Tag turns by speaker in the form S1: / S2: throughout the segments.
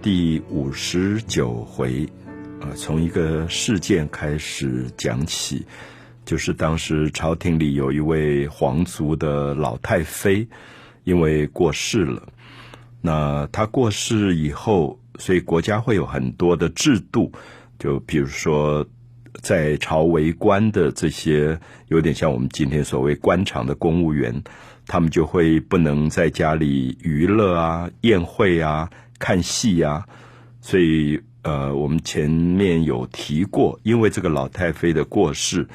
S1: 》第五十九回，啊，从一个事件开始讲起，就是当时朝廷里有一位皇族的老太妃，因为过世了。那她过世以后，所以国家会有很多的制度，就比如说。在朝为官的这些，有点像我们今天所谓官场的公务员，他们就会不能在家里娱乐啊、宴会啊、看戏啊。所以，呃，我们前面有提过，因为这个老太妃的过世，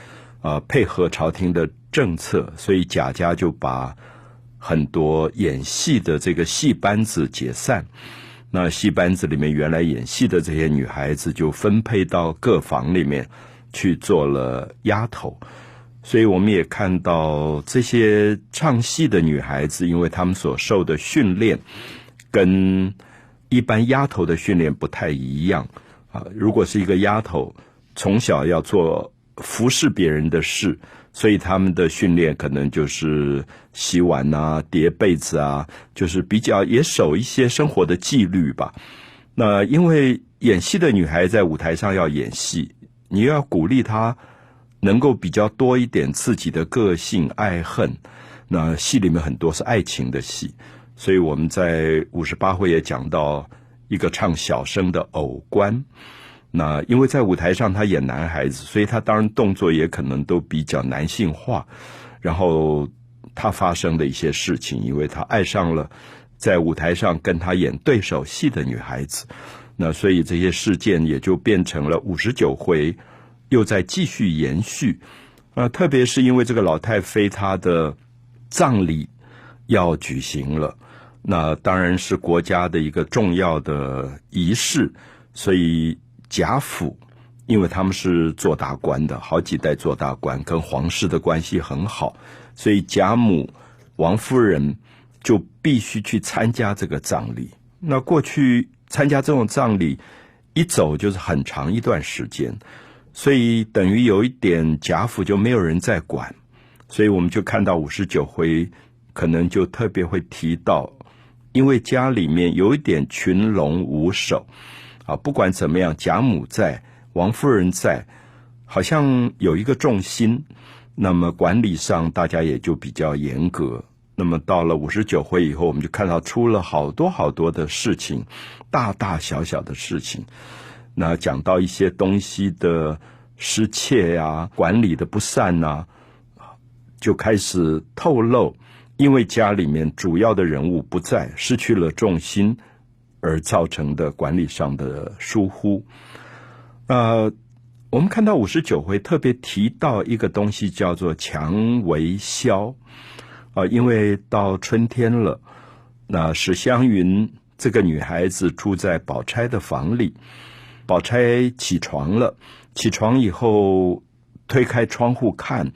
S1: 啊，配合朝廷的政策，所以贾家就把很多演戏的这个戏班子解散。那戏班子里面原来演戏的这些女孩子，就分配到各房里面。去做了丫头，所以我们也看到这些唱戏的女孩子，因为她们所受的训练跟一般丫头的训练不太一样啊。如果是一个丫头，从小要做服侍别人的事，所以他们的训练可能就是洗碗啊、叠被子啊，就是比较也守一些生活的纪律吧。那因为演戏的女孩在舞台上要演戏。你要鼓励她能够比较多一点自己的个性爱恨，那戏里面很多是爱情的戏，所以我们在五十八回也讲到一个唱小生的偶官，那因为在舞台上他演男孩子，所以他当然动作也可能都比较男性化，然后他发生的一些事情，因为他爱上了在舞台上跟他演对手戏的女孩子。那所以这些事件也就变成了五十九回，又在继续延续。啊，特别是因为这个老太妃她的葬礼要举行了，那当然是国家的一个重要的仪式，所以贾府，因为他们是做大官的，好几代做大官，跟皇室的关系很好，所以贾母、王夫人就必须去参加这个葬礼。那过去。参加这种葬礼，一走就是很长一段时间，所以等于有一点贾府就没有人在管，所以我们就看到五十九回，可能就特别会提到，因为家里面有一点群龙无首，啊，不管怎么样，贾母在，王夫人在，好像有一个重心，那么管理上大家也就比较严格。那么到了五十九回以后，我们就看到出了好多好多的事情，大大小小的事情。那讲到一些东西的失窃呀、管理的不善呐，就开始透露，因为家里面主要的人物不在，失去了重心而造成的管理上的疏忽。呃，我们看到五十九回特别提到一个东西，叫做蔷薇消。啊，因为到春天了，那史湘云这个女孩子住在宝钗的房里，宝钗起床了，起床以后推开窗户看，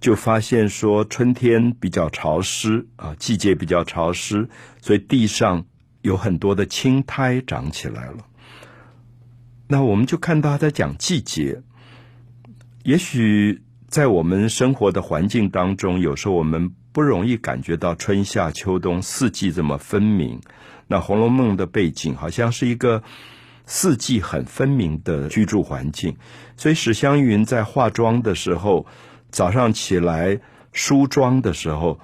S1: 就发现说春天比较潮湿啊，季节比较潮湿，所以地上有很多的青苔长起来了。那我们就看到他在讲季节，也许在我们生活的环境当中，有时候我们。不容易感觉到春夏秋冬四季这么分明。那《红楼梦》的背景好像是一个四季很分明的居住环境，所以史湘云在化妆的时候，早上起来梳妆的时候，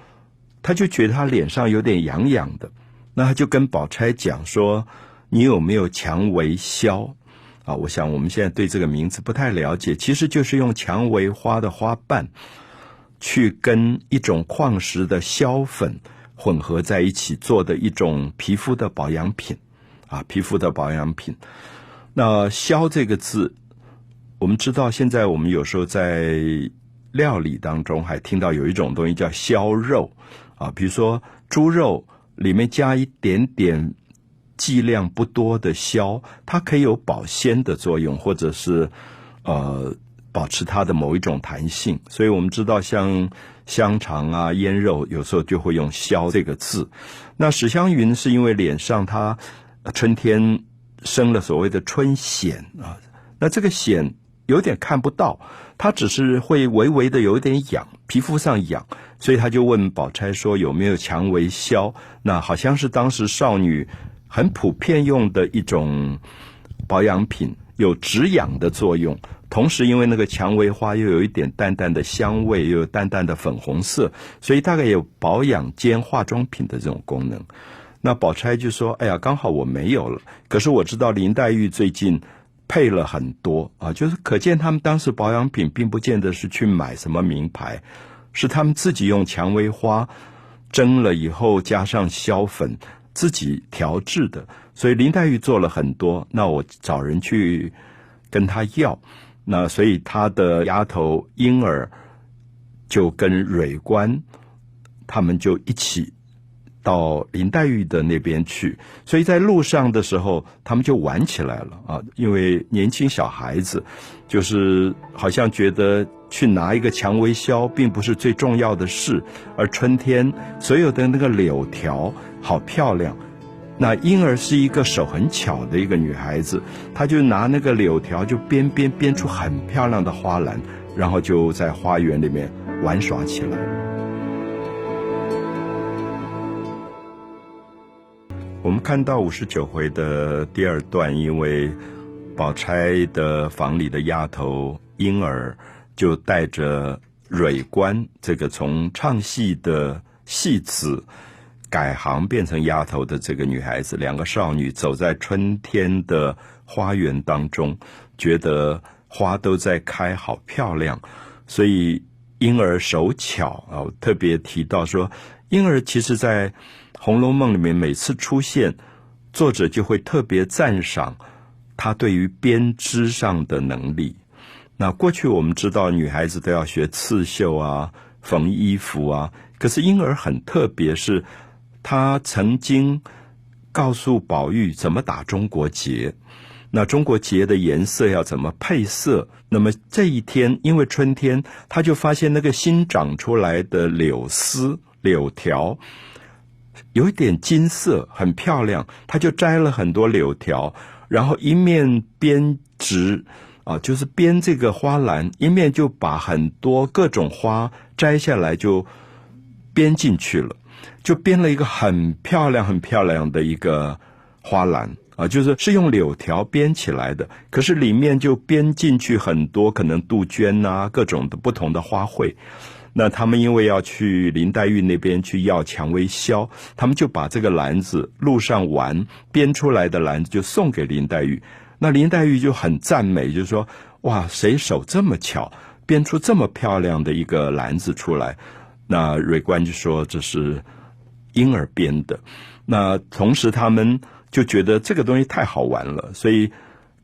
S1: 他就觉得他脸上有点痒痒的，那他就跟宝钗讲说：“你有没有蔷薇消？”啊，我想我们现在对这个名字不太了解，其实就是用蔷薇花的花瓣。去跟一种矿石的硝粉混合在一起做的一种皮肤的保养品，啊，皮肤的保养品。那“硝”这个字，我们知道，现在我们有时候在料理当中还听到有一种东西叫硝肉，啊，比如说猪肉里面加一点点剂量不多的硝，它可以有保鲜的作用，或者是呃。保持它的某一种弹性，所以我们知道，像香肠啊、腌肉，有时候就会用“硝”这个字。那史湘云是因为脸上她春天生了所谓的春癣啊，那这个癣有点看不到，她只是会微微的有点痒，皮肤上痒，所以她就问宝钗说有没有蔷薇消？那好像是当时少女很普遍用的一种保养品，有止痒的作用。同时，因为那个蔷薇花又有一点淡淡的香味，又有淡淡的粉红色，所以大概有保养兼化妆品的这种功能。那宝钗就说：“哎呀，刚好我没有了。可是我知道林黛玉最近配了很多啊，就是可见他们当时保养品并不见得是去买什么名牌，是他们自己用蔷薇花蒸了以后加上硝粉自己调制的。所以林黛玉做了很多，那我找人去跟他要。”那所以她的丫头婴儿就跟蕊官他们就一起到林黛玉的那边去，所以在路上的时候，他们就玩起来了啊！因为年轻小孩子就是好像觉得去拿一个蔷薇销并不是最重要的事，而春天所有的那个柳条好漂亮。那婴儿是一个手很巧的一个女孩子，她就拿那个柳条就编编编出很漂亮的花篮，然后就在花园里面玩耍起来。我们看到五十九回的第二段，因为宝钗的房里的丫头婴儿就带着蕊官这个从唱戏的戏子。改行变成丫头的这个女孩子，两个少女走在春天的花园当中，觉得花都在开，好漂亮。所以婴儿手巧啊，特别提到说，婴儿其实在《红楼梦》里面每次出现，作者就会特别赞赏他对于编织上的能力。那过去我们知道，女孩子都要学刺绣啊、缝衣服啊，可是婴儿很特别，是。他曾经告诉宝玉怎么打中国结，那中国结的颜色要怎么配色？那么这一天，因为春天，他就发现那个新长出来的柳丝、柳条有一点金色，很漂亮。他就摘了很多柳条，然后一面编织啊，就是编这个花篮，一面就把很多各种花摘下来，就编进去了。就编了一个很漂亮、很漂亮的一个花篮啊，就是是用柳条编起来的，可是里面就编进去很多可能杜鹃呐，各种的不同的花卉。那他们因为要去林黛玉那边去要蔷薇销，他们就把这个篮子路上玩编出来的篮子就送给林黛玉。那林黛玉就很赞美，就说：“哇，谁手这么巧，编出这么漂亮的一个篮子出来？”那蕊官就说：“这是。”婴儿编的，那同时他们就觉得这个东西太好玩了，所以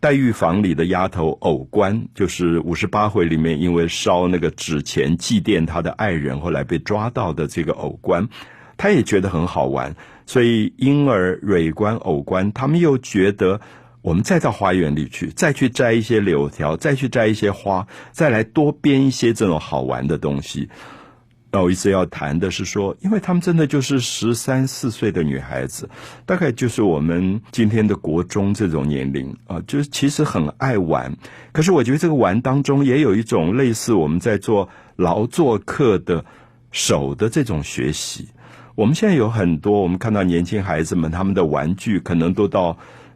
S1: 黛玉房里的丫头藕官，就是五十八回里面因为烧那个纸钱祭奠他的爱人，后来被抓到的这个藕官，他也觉得很好玩，所以婴儿、蕊官、藕官，他们又觉得我们再到花园里去，再去摘一些柳条，再去摘一些花，再来多编一些这种好玩的东西。那我一直要谈的是说，因为他们真的就是十三四岁的女孩子，大概就是我们今天的国中这种年龄啊，就是其实很爱玩。可是我觉得这个玩当中也有一种类似我们在做劳作课的手的这种学习。我们现在有很多，我们看到年轻孩子们他们的玩具可能都到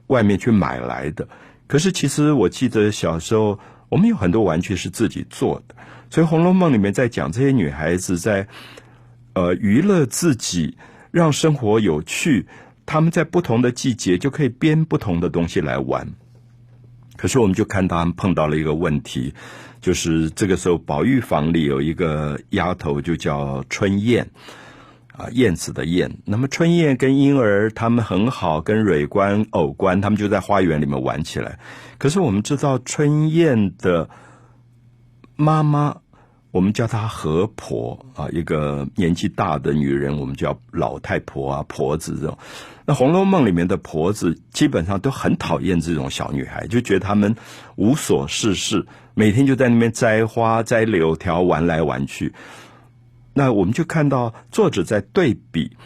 S1: 外面去买来的，可是其实我记得小时候我们有很多玩具是自己做的。所以《红楼梦》里面在讲这些女孩子在呃娱乐自己，让生活有趣。她们在不同的季节就可以编不同的东西来玩。可是我们就看他们碰到了一个问题，就是这个时候宝玉房里有一个丫头，就叫春燕啊，燕子的燕。那么春燕跟婴儿他们很好，跟蕊官、藕官他们就在花园里面玩起来。可是我们知道春燕的。妈妈，我们叫她何婆啊，一个年纪大的女人，我们叫老太婆啊，婆子这种。那《红楼梦》里面的婆子基本上都很讨厌这种小女孩，就觉得她们无所事事，每天就在那边摘花、摘柳条，玩来玩去。那我们就看到作者在对比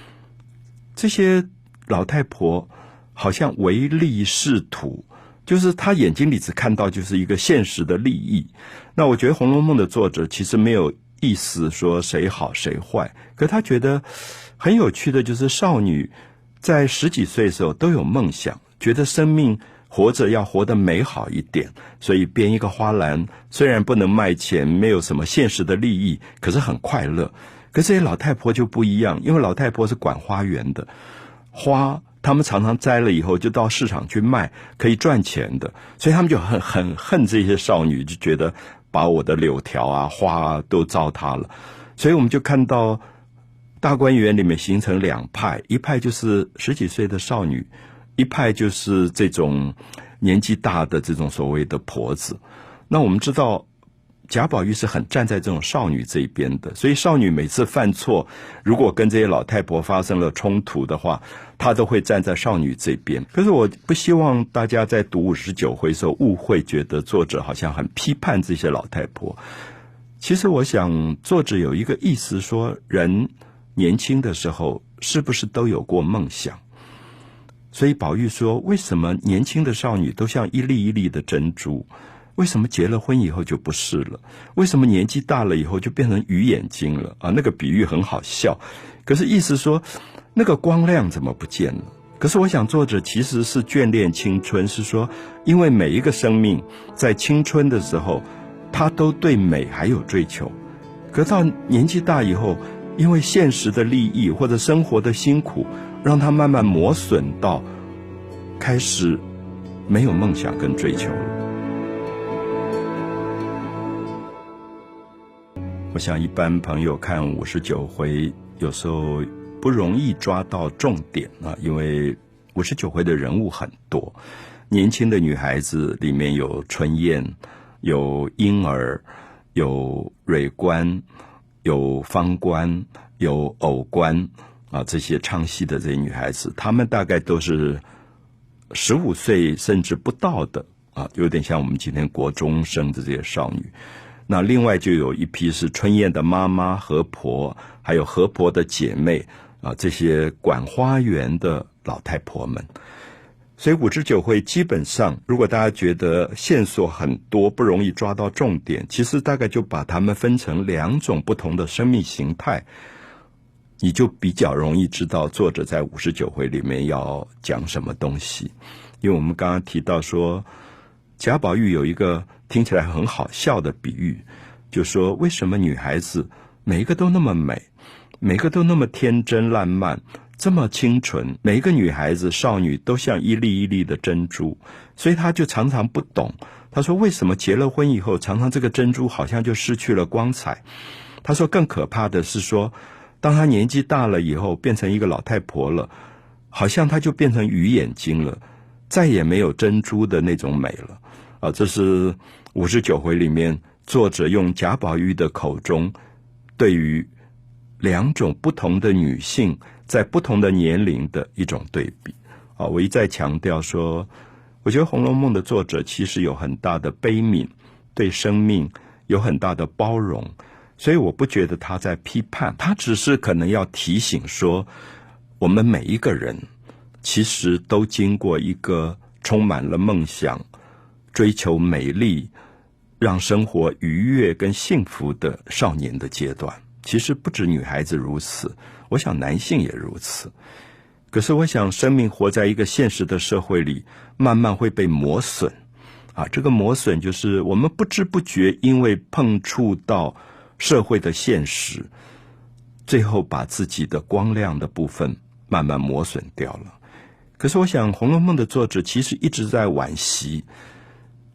S1: 这些老太婆，好像唯利是图。就是她眼睛里只看到就是一个现实的利益。那我觉得《红楼梦》的作者其实没有意思说谁好谁坏，可他觉得很有趣的就是少女在十几岁的时候都有梦想，觉得生命活着要活得美好一点，所以编一个花篮，虽然不能卖钱，没有什么现实的利益，可是很快乐。可这些老太婆就不一样，因为老太婆是管花园的，花他们常常摘了以后就到市场去卖，可以赚钱的，所以他们就很很恨这些少女，就觉得把我的柳条啊花啊都糟蹋了。所以我们就看到。大观园里面形成两派，一派就是十几岁的少女，一派就是这种年纪大的这种所谓的婆子。那我们知道贾宝玉是很站在这种少女这一边的，所以少女每次犯错，如果跟这些老太婆发生了冲突的话，她都会站在少女这边。可是我不希望大家在读五十九回时候误会，觉得作者好像很批判这些老太婆。其实我想，作者有一个意思说人。年轻的时候是不是都有过梦想？所以宝玉说：“为什么年轻的少女都像一粒一粒的珍珠？为什么结了婚以后就不是了？为什么年纪大了以后就变成鱼眼睛了？”啊，那个比喻很好笑，可是意思说那个光亮怎么不见了？可是我想作者其实是眷恋青春，是说因为每一个生命在青春的时候，他都对美还有追求，可到年纪大以后。因为现实的利益或者生活的辛苦，让他慢慢磨损到开始没有梦想跟追求了。我想一般朋友看五十九回，有时候不容易抓到重点啊，因为五十九回的人物很多，年轻的女孩子里面有春燕，有婴儿，有蕊官。有方官，有偶官，啊，这些唱戏的这些女孩子，她们大概都是十五岁甚至不到的，啊，有点像我们今天国中生的这些少女。那另外就有一批是春燕的妈妈和婆，还有和婆的姐妹，啊，这些管花园的老太婆们。所以五十九会基本上，如果大家觉得线索很多，不容易抓到重点，其实大概就把它们分成两种不同的生命形态，你就比较容易知道作者在五十九回里面要讲什么东西。因为我们刚刚提到说，贾宝玉有一个听起来很好笑的比喻，就说为什么女孩子每一个都那么美，每个都那么天真烂漫。这么清纯，每一个女孩子、少女都像一粒一粒的珍珠，所以他就常常不懂。他说：“为什么结了婚以后，常常这个珍珠好像就失去了光彩？”他说：“更可怕的是说，当他年纪大了以后，变成一个老太婆了，好像他就变成鱼眼睛了，再也没有珍珠的那种美了。”啊，这是五十九回里面作者用贾宝玉的口中对于两种不同的女性。在不同的年龄的一种对比啊，我一再强调说，我觉得《红楼梦》的作者其实有很大的悲悯，对生命有很大的包容，所以我不觉得他在批判，他只是可能要提醒说，我们每一个人其实都经过一个充满了梦想、追求美丽、让生活愉悦跟幸福的少年的阶段。其实不止女孩子如此。我想男性也如此，可是我想生命活在一个现实的社会里，慢慢会被磨损，啊，这个磨损就是我们不知不觉因为碰触到社会的现实，最后把自己的光亮的部分慢慢磨损掉了。可是我想《红楼梦》的作者其实一直在惋惜，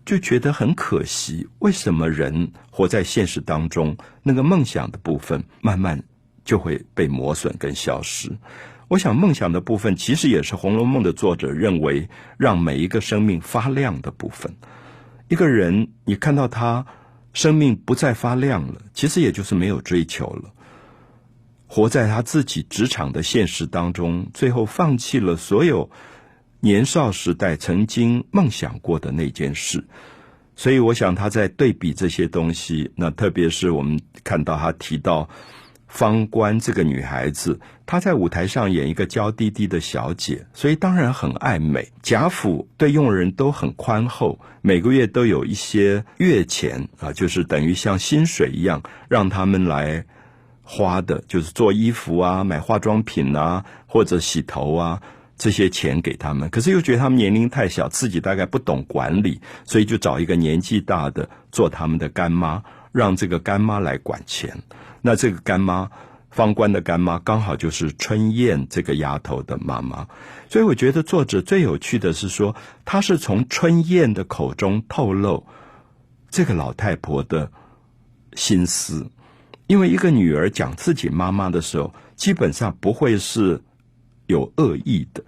S1: 就觉得很可惜，为什么人活在现实当中，那个梦想的部分慢慢。就会被磨损跟消失。我想，梦想的部分其实也是《红楼梦》的作者认为让每一个生命发亮的部分。一个人，你看到他生命不再发亮了，其实也就是没有追求了，活在他自己职场的现实当中，最后放弃了所有年少时代曾经梦想过的那件事。所以，我想他在对比这些东西，那特别是我们看到他提到。方官这个女孩子，她在舞台上演一个娇滴滴的小姐，所以当然很爱美。贾府对佣人都很宽厚，每个月都有一些月钱啊，就是等于像薪水一样，让他们来花的，就是做衣服啊、买化妆品啊，或者洗头啊这些钱给他们。可是又觉得他们年龄太小，自己大概不懂管理，所以就找一个年纪大的做他们的干妈，让这个干妈来管钱。那这个干妈。方官的干妈刚好就是春燕这个丫头的妈妈，所以我觉得作者最有趣的是说，他是从春燕的口中透露这个老太婆的心思。因为一个女儿讲自己妈妈的时候，基本上不会是有恶意的，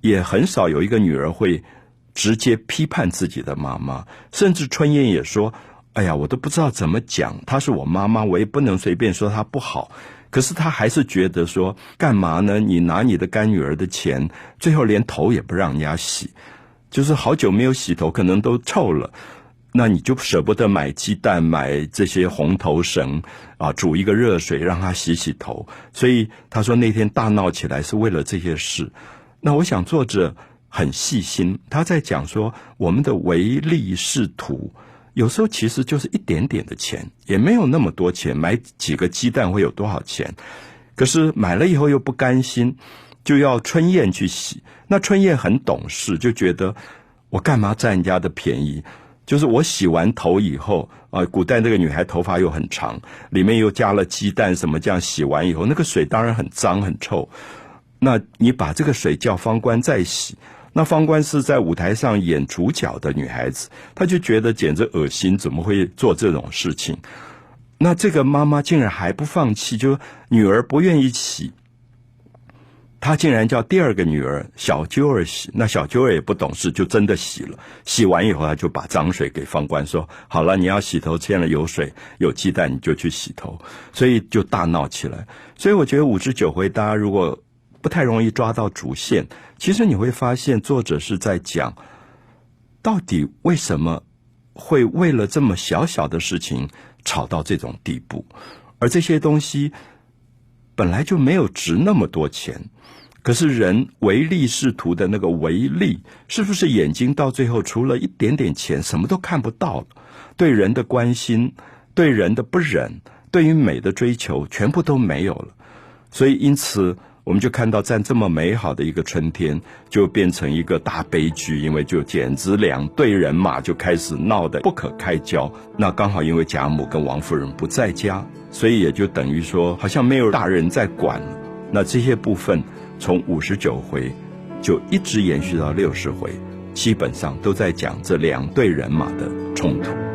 S1: 也很少有一个女儿会直接批判自己的妈妈。甚至春燕也说：“哎呀，我都不知道怎么讲，她是我妈妈，我也不能随便说她不好。”可是他还是觉得说，干嘛呢？你拿你的干女儿的钱，最后连头也不让人家洗，就是好久没有洗头，可能都臭了。那你就舍不得买鸡蛋，买这些红头绳啊，煮一个热水让她洗洗头。所以他说那天大闹起来是为了这些事。那我想作者很细心，他在讲说我们的唯利是图。有时候其实就是一点点的钱，也没有那么多钱，买几个鸡蛋会有多少钱？可是买了以后又不甘心，就要春燕去洗。那春燕很懂事，就觉得我干嘛占人家的便宜？就是我洗完头以后啊，古代那个女孩头发又很长，里面又加了鸡蛋什么，这样洗完以后，那个水当然很脏很臭。那你把这个水叫方官再洗。那方官是在舞台上演主角的女孩子，她就觉得简直恶心，怎么会做这种事情？那这个妈妈竟然还不放弃，就女儿不愿意洗，她竟然叫第二个女儿小揪儿洗。那小揪儿也不懂事，就真的洗了。洗完以后，她就把脏水给方官说：“好了，你要洗头，现在有水有鸡蛋，你就去洗头。”所以就大闹起来。所以我觉得五十九回，大家如果。不太容易抓到主线。其实你会发现，作者是在讲，到底为什么会为了这么小小的事情吵到这种地步？而这些东西本来就没有值那么多钱。可是人唯利是图的那个唯利，是不是眼睛到最后除了一点点钱，什么都看不到了？对人的关心，对人的不忍，对于美的追求，全部都没有了。所以，因此。我们就看到，在这么美好的一个春天，就变成一个大悲剧，因为就简直两队人马就开始闹得不可开交。那刚好因为贾母跟王夫人不在家，所以也就等于说，好像没有大人在管。那这些部分从五十九回就一直延续到六十回，基本上都在讲这两队人马的冲突。